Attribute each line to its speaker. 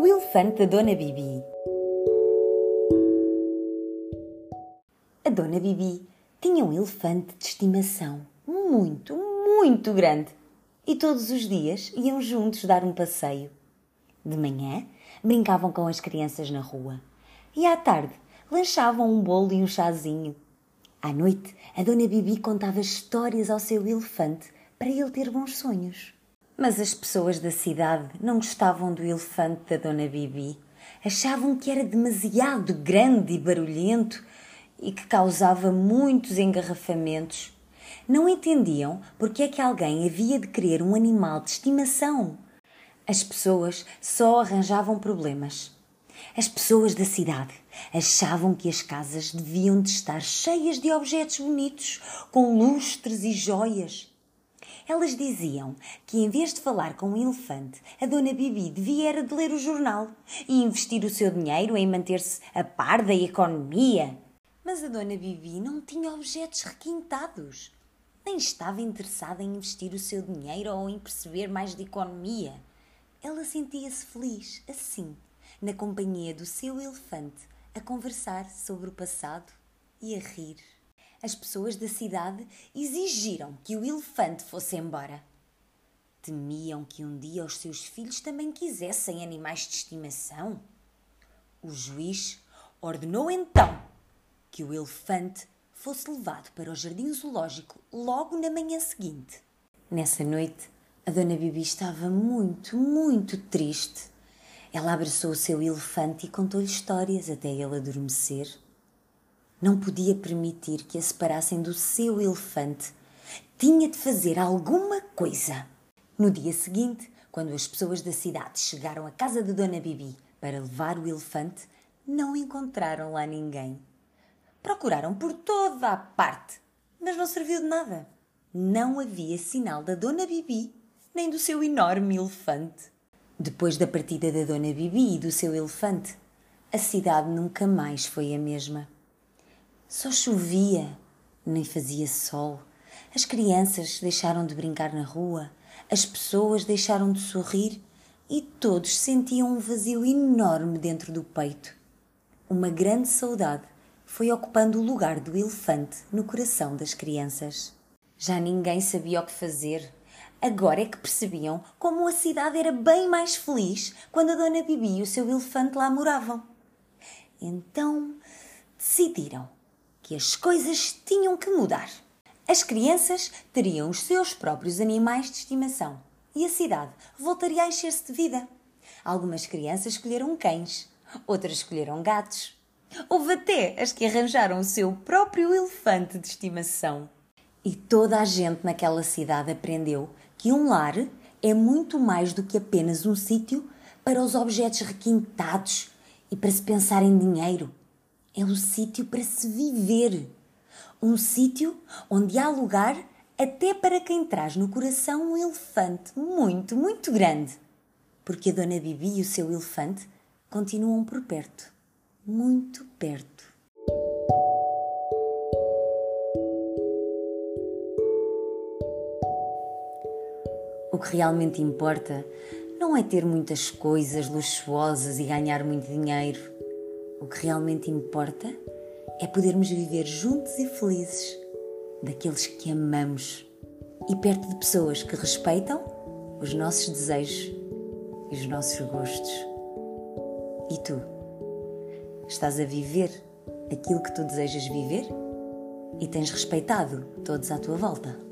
Speaker 1: O elefante da Dona Bibi. A Dona Bibi tinha um elefante de estimação muito, muito grande. E todos os dias iam juntos dar um passeio. De manhã, brincavam com as crianças na rua. E à tarde, lanchavam um bolo e um chazinho. À noite, a Dona Bibi contava histórias ao seu elefante para ele ter bons sonhos. Mas as pessoas da cidade não gostavam do elefante da Dona Bibi. Achavam que era demasiado grande e barulhento e que causava muitos engarrafamentos. Não entendiam porque é que alguém havia de querer um animal de estimação. As pessoas só arranjavam problemas. As pessoas da cidade achavam que as casas deviam de estar cheias de objetos bonitos, com lustres e joias. Elas diziam que, em vez de falar com o elefante, a Dona Bibi devia era de ler o jornal e investir o seu dinheiro em manter-se a par da economia. Mas a Dona Bibi não tinha objetos requintados. Nem estava interessada em investir o seu dinheiro ou em perceber mais de economia. Ela sentia-se feliz, assim, na companhia do seu elefante, a conversar sobre o passado e a rir as pessoas da cidade exigiram que o elefante fosse embora. Temiam que um dia os seus filhos também quisessem animais de estimação. O juiz ordenou então que o elefante fosse levado para o jardim zoológico logo na manhã seguinte. Nessa noite, a dona Bibi estava muito, muito triste. Ela abraçou o seu elefante e contou-lhe histórias até ele adormecer. Não podia permitir que a separassem do seu elefante. Tinha de fazer alguma coisa. No dia seguinte, quando as pessoas da cidade chegaram à casa de Dona Bibi para levar o elefante, não encontraram lá ninguém. Procuraram por toda a parte, mas não serviu de nada. Não havia sinal da Dona Bibi nem do seu enorme elefante. Depois da partida da Dona Bibi e do seu elefante, a cidade nunca mais foi a mesma. Só chovia, nem fazia sol. As crianças deixaram de brincar na rua, as pessoas deixaram de sorrir e todos sentiam um vazio enorme dentro do peito. Uma grande saudade foi ocupando o lugar do elefante no coração das crianças. Já ninguém sabia o que fazer. Agora é que percebiam como a cidade era bem mais feliz quando a Dona Bibi e o seu elefante lá moravam. Então decidiram que as coisas tinham que mudar. As crianças teriam os seus próprios animais de estimação e a cidade voltaria a encher-se de vida. Algumas crianças escolheram cães, outras escolheram gatos. Houve até as que arranjaram o seu próprio elefante de estimação. E toda a gente naquela cidade aprendeu que um lar é muito mais do que apenas um sítio para os objetos requintados e para se pensar em dinheiro é um sítio para se viver. Um sítio onde há lugar até para quem traz no coração um elefante muito, muito grande. Porque a Dona Bibi e o seu elefante continuam por perto muito perto. O que realmente importa não é ter muitas coisas luxuosas e ganhar muito dinheiro o que realmente importa é podermos viver juntos e felizes, daqueles que amamos e perto de pessoas que respeitam os nossos desejos e os nossos gostos. E tu? Estás a viver aquilo que tu desejas viver? E tens respeitado todos à tua volta?